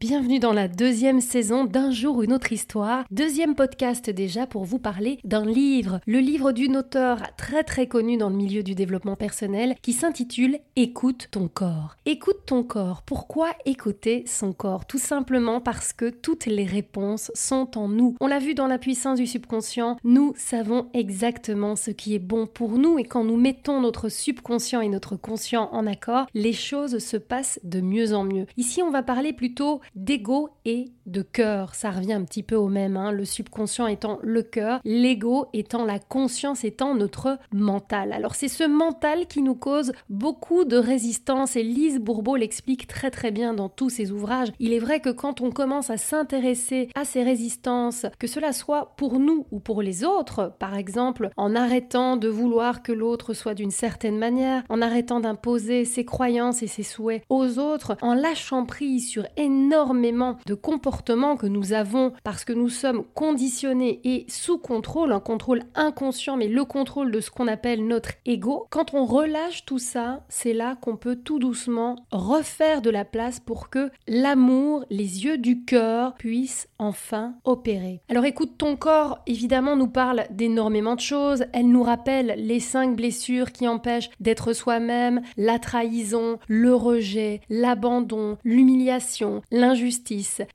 Bienvenue dans la deuxième saison d'Un jour une autre histoire, deuxième podcast déjà pour vous parler d'un livre, le livre d'une auteure très très connue dans le milieu du développement personnel qui s'intitule Écoute ton corps. Écoute ton corps. Pourquoi écouter son corps? Tout simplement parce que toutes les réponses sont en nous. On l'a vu dans la puissance du subconscient, nous savons exactement ce qui est bon pour nous et quand nous mettons notre subconscient et notre conscient en accord, les choses se passent de mieux en mieux. Ici on va parler plutôt d'ego et de cœur. Ça revient un petit peu au même, hein. le subconscient étant le cœur, l'ego étant la conscience, étant notre mental. Alors c'est ce mental qui nous cause beaucoup de résistance et Lise Bourbeau l'explique très très bien dans tous ses ouvrages. Il est vrai que quand on commence à s'intéresser à ces résistances, que cela soit pour nous ou pour les autres, par exemple en arrêtant de vouloir que l'autre soit d'une certaine manière, en arrêtant d'imposer ses croyances et ses souhaits aux autres, en lâchant prise sur énormément énormément de comportements que nous avons parce que nous sommes conditionnés et sous contrôle, un contrôle inconscient, mais le contrôle de ce qu'on appelle notre ego. Quand on relâche tout ça, c'est là qu'on peut tout doucement refaire de la place pour que l'amour, les yeux du cœur puissent enfin opérer. Alors écoute, ton corps évidemment nous parle d'énormément de choses. Elle nous rappelle les cinq blessures qui empêchent d'être soi-même, la trahison, le rejet, l'abandon, l'humiliation, l'injustice.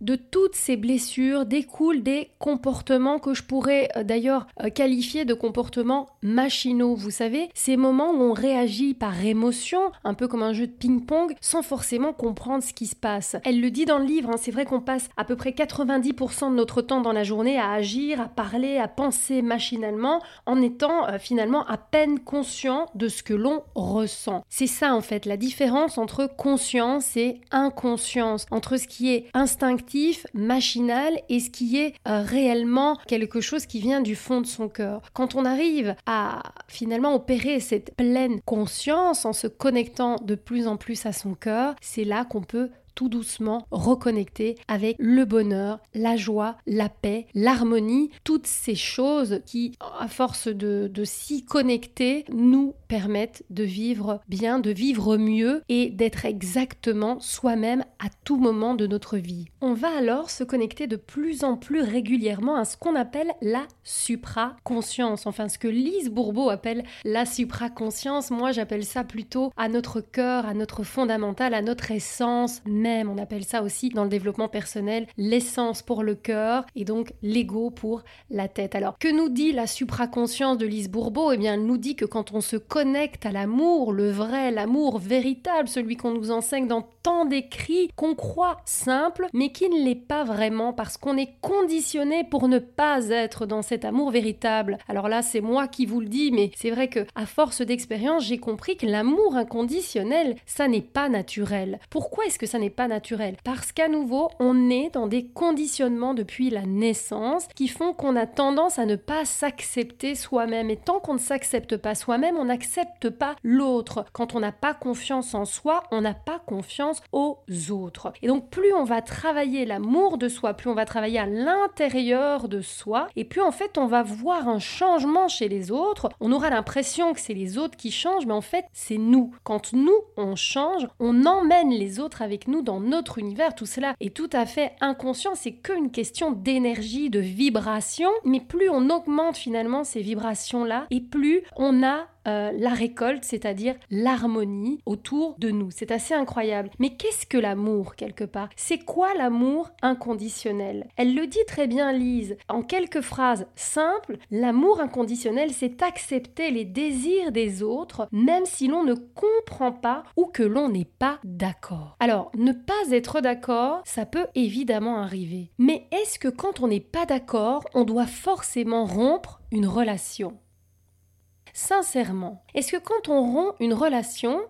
De toutes ces blessures découlent des comportements que je pourrais euh, d'ailleurs euh, qualifier de comportements machinaux. Vous savez, ces moments où on réagit par émotion, un peu comme un jeu de ping-pong, sans forcément comprendre ce qui se passe. Elle le dit dans le livre, hein, c'est vrai qu'on passe à peu près 90% de notre temps dans la journée à agir, à parler, à penser machinalement, en étant euh, finalement à peine conscient de ce que l'on ressent. C'est ça en fait la différence entre conscience et inconscience, entre ce qui instinctif, machinal et ce qui est euh, réellement quelque chose qui vient du fond de son cœur. Quand on arrive à finalement opérer cette pleine conscience en se connectant de plus en plus à son cœur, c'est là qu'on peut tout doucement reconnecter avec le bonheur, la joie, la paix, l'harmonie, toutes ces choses qui, à force de, de s'y connecter, nous permettent de vivre bien, de vivre mieux et d'être exactement soi-même à tout moment de notre vie. On va alors se connecter de plus en plus régulièrement à ce qu'on appelle la supraconscience, enfin ce que Lise Bourbeau appelle la supraconscience, moi j'appelle ça plutôt à notre cœur, à notre fondamental, à notre essence On appelle ça aussi dans le développement personnel l'essence pour le cœur et donc l'ego pour la tête. Alors, que nous dit la supraconscience de Lise Bourbeau? Eh bien, elle nous dit que quand on se connecte à l'amour, le vrai, l'amour véritable, celui qu'on nous enseigne dans tant d'écrits, qu'on croit simple, mais qui ne l'est pas vraiment parce qu'on est conditionné pour ne pas être dans cet amour véritable. Alors là, c'est moi qui vous le dis, mais c'est vrai que à force d'expérience, j'ai compris que l'amour inconditionnel, ça n'est pas naturel. Pourquoi est-ce que ça n'est pas naturel Parce qu'à nouveau, on est dans des conditionnements depuis la naissance qui font qu'on a tendance à ne pas s'accepter soi-même. Et tant qu'on ne s'accepte pas soi-même, on n'accepte pas l'autre. Quand on n'a pas confiance en soi, on n'a pas confiance aux autres. Et donc plus on va travailler l'amour de soi, plus on va travailler à l'intérieur de soi, et plus en fait on va voir un changement chez les autres. On aura l'impression que c'est les autres qui changent, mais en fait c'est nous. Quand nous on change, on emmène les autres avec nous dans notre univers. Tout cela est tout à fait inconscient, c'est qu'une question d'énergie, de vibration, mais plus on augmente finalement ces vibrations-là, et plus on a euh, la récolte, c'est-à-dire l'harmonie autour de nous. C'est assez incroyable. Mais qu'est-ce que l'amour, quelque part? C'est quoi l'amour inconditionnel? Elle le dit très bien, Lise. En quelques phrases simples, l'amour inconditionnel, c'est accepter les désirs des autres, même si l'on ne comprend pas ou que l'on n'est pas d'accord. Alors, ne pas être d'accord, ça peut évidemment arriver. Mais est-ce que quand on n'est pas d'accord, on doit forcément rompre une relation? Sincèrement, est-ce que quand on rompt une relation,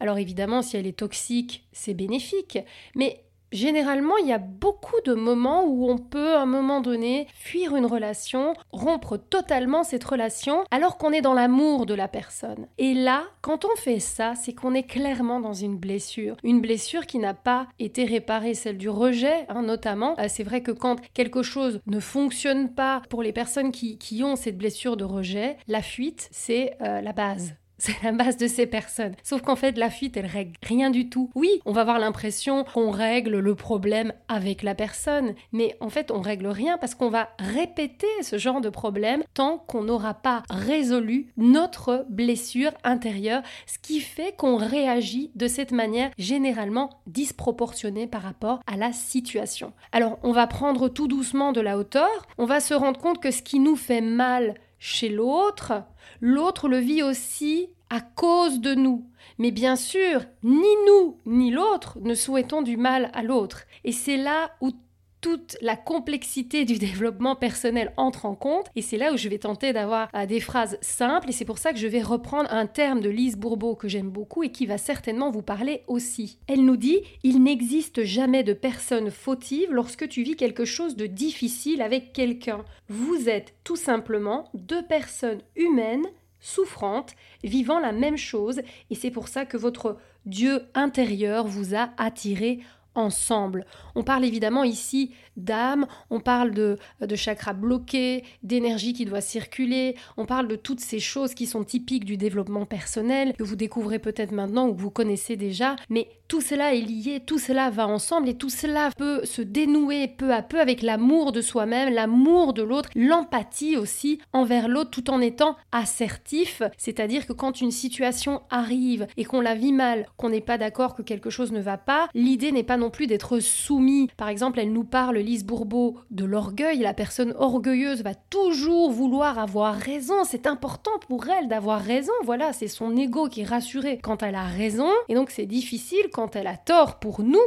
alors évidemment si elle est toxique, c'est bénéfique, mais Généralement, il y a beaucoup de moments où on peut, à un moment donné, fuir une relation, rompre totalement cette relation, alors qu'on est dans l'amour de la personne. Et là, quand on fait ça, c'est qu'on est clairement dans une blessure. Une blessure qui n'a pas été réparée, celle du rejet, hein, notamment. Euh, c'est vrai que quand quelque chose ne fonctionne pas pour les personnes qui, ont cette blessure de rejet, la fuite, c'est euh, la base C'est la base de ces personnes. Sauf qu'en fait, la fuite, elle règle rien du tout. Oui, on va avoir l'impression qu'on règle le problème avec la personne, mais en fait, on règle rien parce qu'on va répéter ce genre de problème tant qu'on n'aura pas résolu notre blessure intérieure, ce qui fait qu'on réagit de cette manière généralement disproportionnée par rapport à la situation. Alors, on va prendre tout doucement de la hauteur, on va se rendre compte que ce qui nous fait mal chez l'autre, l'autre le vit aussi à cause de nous. Mais bien sûr, ni nous ni l'autre ne souhaitons du mal à l'autre. Et c'est là où toute la complexité du développement personnel entre en compte et c'est là où je vais tenter d'avoir euh, des phrases simples et c'est pour ça que je vais reprendre un terme de Lise Bourbeau que j'aime beaucoup et qui va certainement vous parler aussi. Elle nous dit il n'existe jamais de personne fautive lorsque tu vis quelque chose de difficile avec quelqu'un. Vous êtes tout simplement deux personnes humaines souffrantes, vivant la même chose, et c'est pour ça que votre Dieu intérieur vous a attiré ensemble. On parle évidemment ici d'âme, on parle de, de chakra bloqué, d'énergie qui doit circuler, on parle de toutes ces choses qui sont typiques du développement personnel, que vous découvrez peut-être maintenant ou que vous connaissez déjà, mais tout cela est lié, tout cela va ensemble et tout cela peut se dénouer peu à peu avec l'amour de soi-même, l'amour de l'autre, l'empathie aussi envers l'autre tout en étant assertif, c'est-à-dire que quand une situation arrive et qu'on la vit mal, qu'on n'est pas d'accord que quelque chose ne va pas, l'idée n'est pas non plus d'être soumis. Par exemple, elle nous parle, Lise Bourbeau, de l'orgueil. La personne orgueilleuse va toujours vouloir avoir raison. C'est important pour elle d'avoir raison. Voilà, c'est son ego qui est rassuré quand elle a raison. Et donc, c'est difficile quand elle a tort pour nous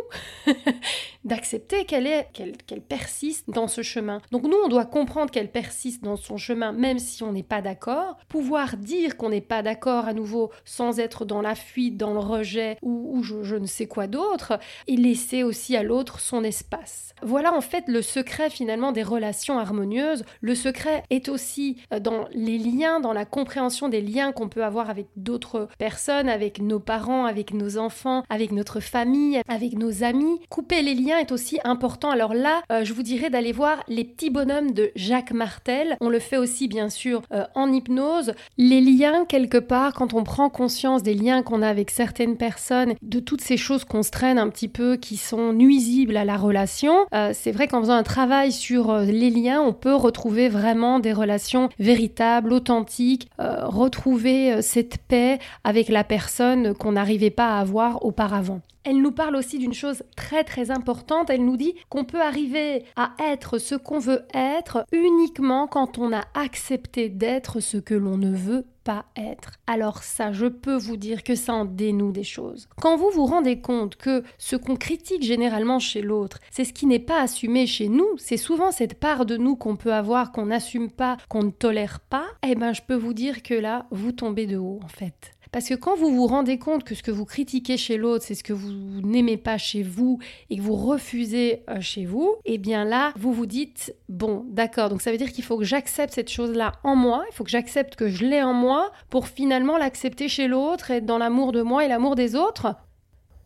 d'accepter qu'elle est qu'elle persiste dans ce chemin. Donc nous, on doit comprendre qu'elle persiste dans son chemin, même si on n'est pas d'accord. Pouvoir dire qu'on n'est pas d'accord à nouveau sans être dans la fuite, dans le rejet ou, je, je ne sais quoi d'autre, et laisser aussi à l'autre son espace. Voilà en fait le secret finalement des relations harmonieuses. Le secret est aussi euh, dans les liens, dans la compréhension des liens qu'on peut avoir avec d'autres personnes, avec nos parents, avec nos enfants, avec notre famille, avec nos amis. Couper les liens est aussi important. Alors là, euh, je vous dirais d'aller voir les petits bonhommes de Jacques Martel. On le fait aussi bien sûr euh, en hypnose. Les liens, quelque part, quand on prend conscience des liens qu'on a avec certaines personnes, de toutes ces choses qu'on se traîne un petit peu, qui sont nuisibles à la relation, euh, c'est vrai qu'en faisant un travail sur les liens, on peut retrouver vraiment des relations véritables, authentiques, retrouver cette paix avec la personne qu'on n'arrivait pas à avoir auparavant. Elle nous parle aussi d'une chose très très importante. Elle nous dit qu'on peut arriver à être ce qu'on veut être uniquement quand on a accepté d'être ce que l'on ne veut pas être. Alors ça, je peux vous dire que ça en dénoue des choses. Quand vous vous rendez compte que ce qu'on critique généralement chez l'autre, c'est ce qui n'est pas assumé chez nous, c'est souvent cette part de nous qu'on peut avoir, qu'on n'assume pas, qu'on ne tolère pas, eh ben je peux vous dire que là, vous tombez de haut en fait. Parce que quand vous vous rendez compte que ce que vous critiquez chez l'autre, c'est ce que vous n'aimez pas chez vous et que vous refusez euh, chez vous, eh bien là, vous vous dites, bon, d'accord, donc ça veut dire qu'il faut que j'accepte cette chose-là en moi, il faut que j'accepte que je l'ai en moi pour finalement l'accepter chez l'autre, être dans l'amour de moi et l'amour des autres.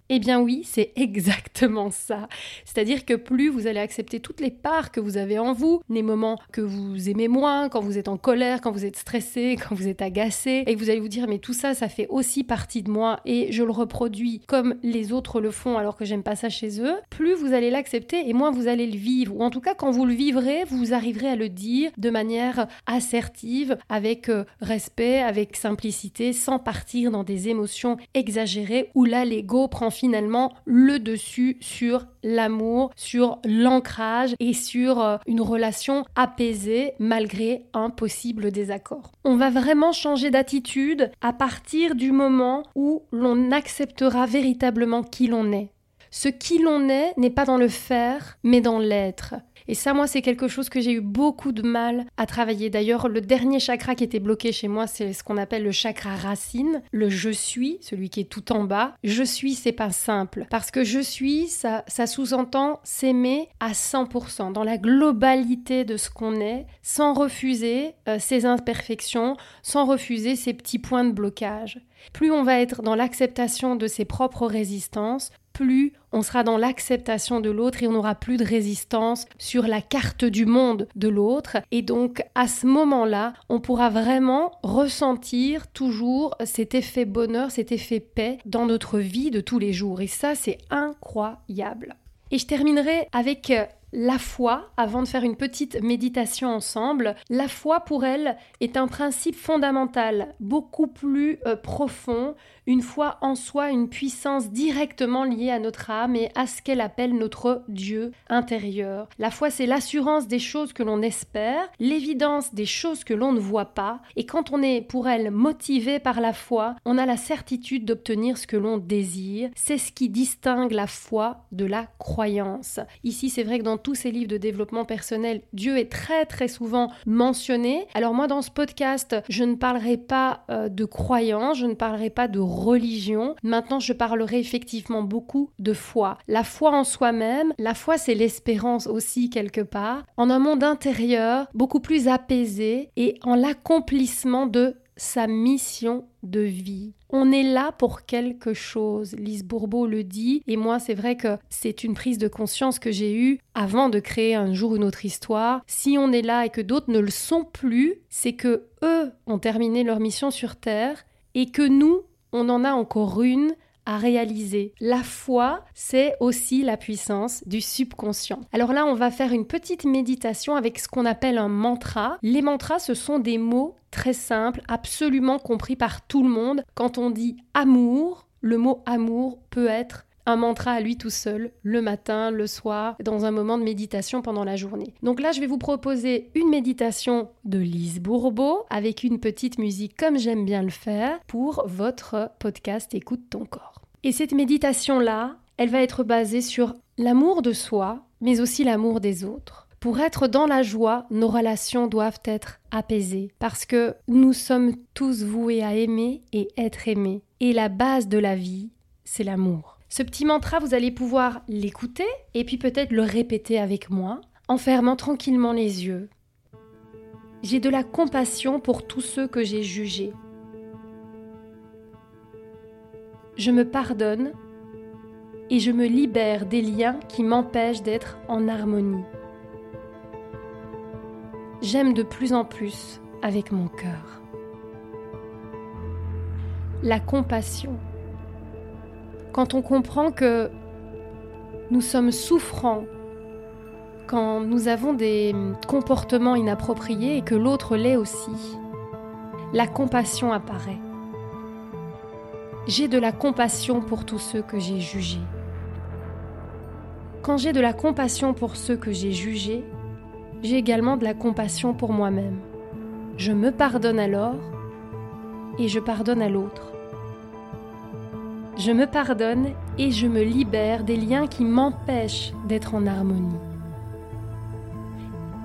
Eh bien oui, c'est exactement ça. C'est-à-dire que plus vous allez accepter toutes les parts que vous avez en vous, les moments que vous aimez moins, quand vous êtes en colère, quand vous êtes stressé, quand vous êtes agacé, et que vous allez vous dire mais tout ça, ça fait aussi partie de moi et je le reproduis comme les autres le font alors que j'aime pas ça chez eux, plus vous allez l'accepter et moins vous allez le vivre. Ou en tout cas, quand vous le vivrez, vous arriverez à le dire de manière assertive, avec euh, respect, avec simplicité, sans partir dans des émotions exagérées où là l'ego prend finalement le dessus sur l'amour, sur l'ancrage et sur euh, une relation apaisée malgré un possible désaccord. On va vraiment changer d'attitude à partir du moment où l'on acceptera véritablement qui l'on est. Ce qui l'on est n'est pas dans le faire, mais dans l'être. Et ça, moi, c'est quelque chose que j'ai eu beaucoup de mal à travailler. D'ailleurs, le dernier chakra qui était bloqué chez moi, c'est ce qu'on appelle le chakra racine, le je suis, celui qui est tout en bas. Je suis, c'est pas simple. Parce que je suis, ça, sous-entend s'aimer à 100%, dans la globalité de ce qu'on est, sans refuser euh, ses imperfections, sans refuser ses petits points de blocage. Plus on va être dans l'acceptation de ses propres résistances, plus on sera dans l'acceptation de l'autre et on n'aura plus de résistance sur la carte du monde de l'autre. Et donc à ce moment-là, on pourra vraiment ressentir toujours cet effet bonheur, cet effet paix dans notre vie de tous les jours. Et ça, c'est incroyable. Et je terminerai avec la foi, avant de faire une petite méditation ensemble, la foi pour elle est un principe fondamental, beaucoup plus euh, profond, une foi en soi, une puissance directement liée à notre âme et à ce qu'elle appelle notre Dieu intérieur. La foi, c'est l'assurance des choses que l'on espère, l'évidence des choses que l'on ne voit pas, et quand on est pour elle motivé par la foi, on a la certitude d'obtenir ce que l'on désire. C'est ce qui distingue la foi de la croyance. Ici, c'est vrai que dans tous ces livres de développement personnel, Dieu est très très souvent mentionné. Alors moi, dans ce podcast, je ne parlerai pas euh, de croyance, je ne parlerai pas de religion. Maintenant, je parlerai effectivement beaucoup de foi. La foi en soi-même, la foi c'est l'espérance aussi quelque part, en un monde intérieur beaucoup plus apaisé et en l'accomplissement de sa mission de vie. On est là pour quelque chose. Lise Bourbeau le dit, et moi c'est vrai que c'est une prise de conscience que j'ai eue avant de créer un jour une autre histoire. Si on est là et que d'autres ne le sont plus, c'est que eux ont terminé leur mission sur Terre et que nous, on en a encore une à réaliser. La foi, c'est aussi la puissance du subconscient. Alors là, on va faire une petite méditation avec ce qu'on appelle un mantra. Les mantras, ce sont des mots très simples, absolument compris par tout le monde. Quand on dit amour, le mot amour peut être un mantra à lui tout seul, le matin, le soir, dans un moment de méditation pendant la journée. Donc là, je vais vous proposer une méditation de Lise Bourbeau avec une petite musique comme j'aime bien le faire pour votre podcast Écoute ton corps. Et cette méditation-là, elle va être basée sur l'amour de soi, mais aussi l'amour des autres. Pour être dans la joie, nos relations doivent être apaisées parce que nous sommes tous voués à aimer et être aimés. Et la base de la vie, c'est l'amour. Ce petit mantra, vous allez pouvoir l'écouter et puis peut-être le répéter avec moi en fermant tranquillement les yeux. J'ai de la compassion pour tous ceux que j'ai jugés. Je me pardonne et je me libère des liens qui m'empêchent d'être en harmonie. J'aime de plus en plus avec mon cœur. La compassion quand on comprend que nous sommes souffrants, quand nous avons des comportements inappropriés et que l'autre l'est aussi, la compassion apparaît. J'ai de la compassion pour tous ceux que j'ai jugés. Quand j'ai de la compassion pour ceux que j'ai jugés, j'ai également de la compassion pour moi-même. Je me pardonne alors et je pardonne à l'autre. Je me pardonne et je me libère des liens qui m'empêchent d'être en harmonie.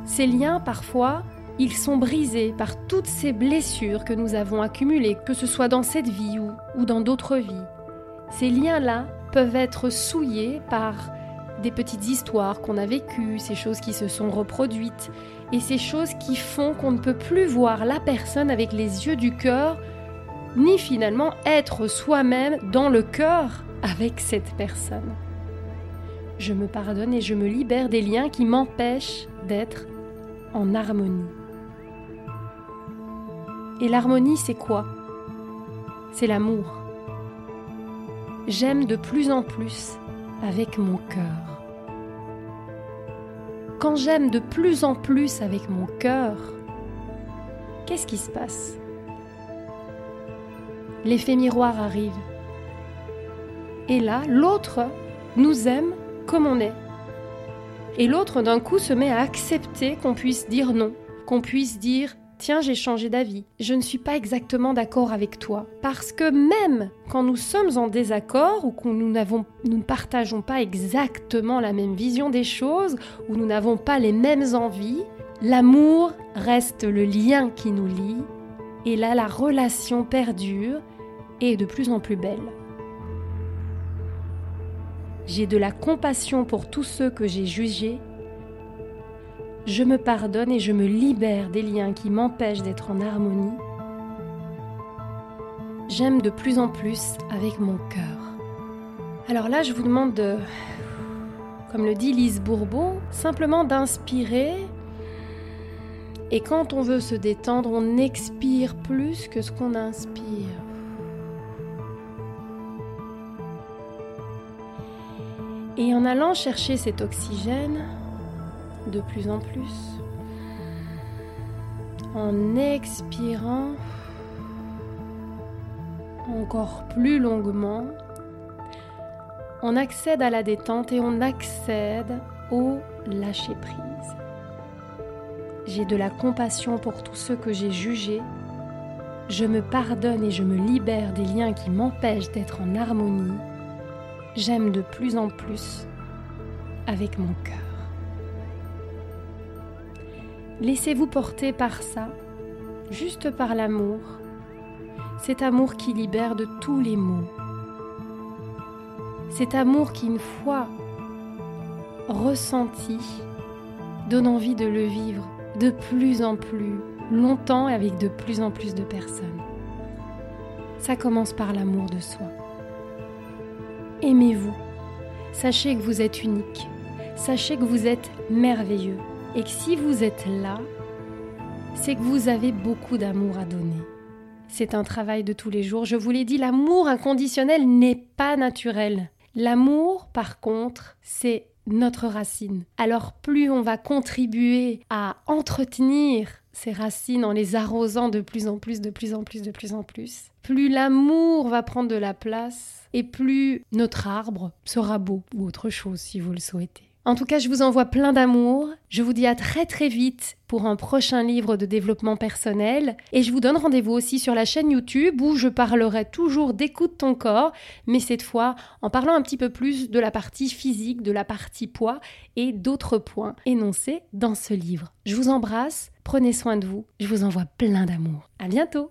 Ces liens, parfois, ils sont brisés par toutes ces blessures que nous avons accumulées, que ce soit dans cette vie ou, dans d'autres vies. Ces liens-là peuvent être souillés par des petites histoires qu'on a vécues, ces choses qui se sont reproduites, et ces choses qui font qu'on ne peut plus voir la personne avec les yeux du cœur ni finalement être soi-même dans le cœur avec cette personne. Je me pardonne et je me libère des liens qui m'empêchent d'être en harmonie. Et l'harmonie, c'est quoi? C'est l'amour. J'aime de plus en plus avec mon cœur. Quand j'aime de plus en plus avec mon cœur, qu'est-ce qui se passe? L'effet miroir arrive. Et là, l'autre nous aime comme on est. Et l'autre, d'un coup, se met à accepter qu'on puisse dire non, qu'on puisse dire Tiens, j'ai changé d'avis, je ne suis pas exactement d'accord avec toi. Parce que même quand nous sommes en désaccord ou que nous, nous ne partageons pas exactement la même vision des choses, ou nous n'avons pas les mêmes envies, l'amour reste le lien qui nous lie et là la relation perdure et est de plus en plus belle. J'ai de la compassion pour tous ceux que j'ai jugés. Je me pardonne et je me libère des liens qui m'empêchent d'être en harmonie. J'aime de plus en plus avec mon cœur. Alors là, je vous demande de, comme le dit Lise Bourbeau, simplement d'inspirer. Et quand on veut se détendre, on expire plus que ce qu'on inspire. Et en allant chercher cet oxygène de plus en plus, en expirant encore plus longuement, on accède à la détente et on accède au lâcher-prise. J'ai de la compassion pour tous ceux que j'ai jugés. Je me pardonne et je me libère des liens qui m'empêchent d'être en harmonie. J'aime de plus en plus avec mon cœur. Laissez-vous porter par ça, juste par l'amour, cet amour qui libère de tous les maux, cet amour qui, une fois ressenti, donne envie de le vivre de plus en plus longtemps et avec de plus en plus de personnes. Ça commence par l'amour de soi. Aimez-vous. Sachez que vous êtes unique. Sachez que vous êtes merveilleux. Et que si vous êtes là, c'est que vous avez beaucoup d'amour à donner. C'est un travail de tous les jours. Je vous l'ai dit, l'amour inconditionnel n'est pas naturel. L'amour, par contre, c'est notre racine. Alors plus on va contribuer à entretenir ces racines en les arrosant de plus en plus, de plus en plus, de plus en plus, plus l'amour va prendre de la place et plus notre arbre sera beau ou autre chose si vous le souhaitez. En tout cas, je vous envoie plein d'amour. Je vous dis à très très vite pour un prochain livre de développement personnel. Et je vous donne rendez-vous aussi sur la chaîne YouTube où je parlerai toujours d'écoute ton corps, mais cette fois en parlant un petit peu plus de la partie physique, de la partie poids et d'autres points énoncés dans ce livre. Je vous embrasse, prenez soin de vous, je vous envoie plein d'amour. À bientôt!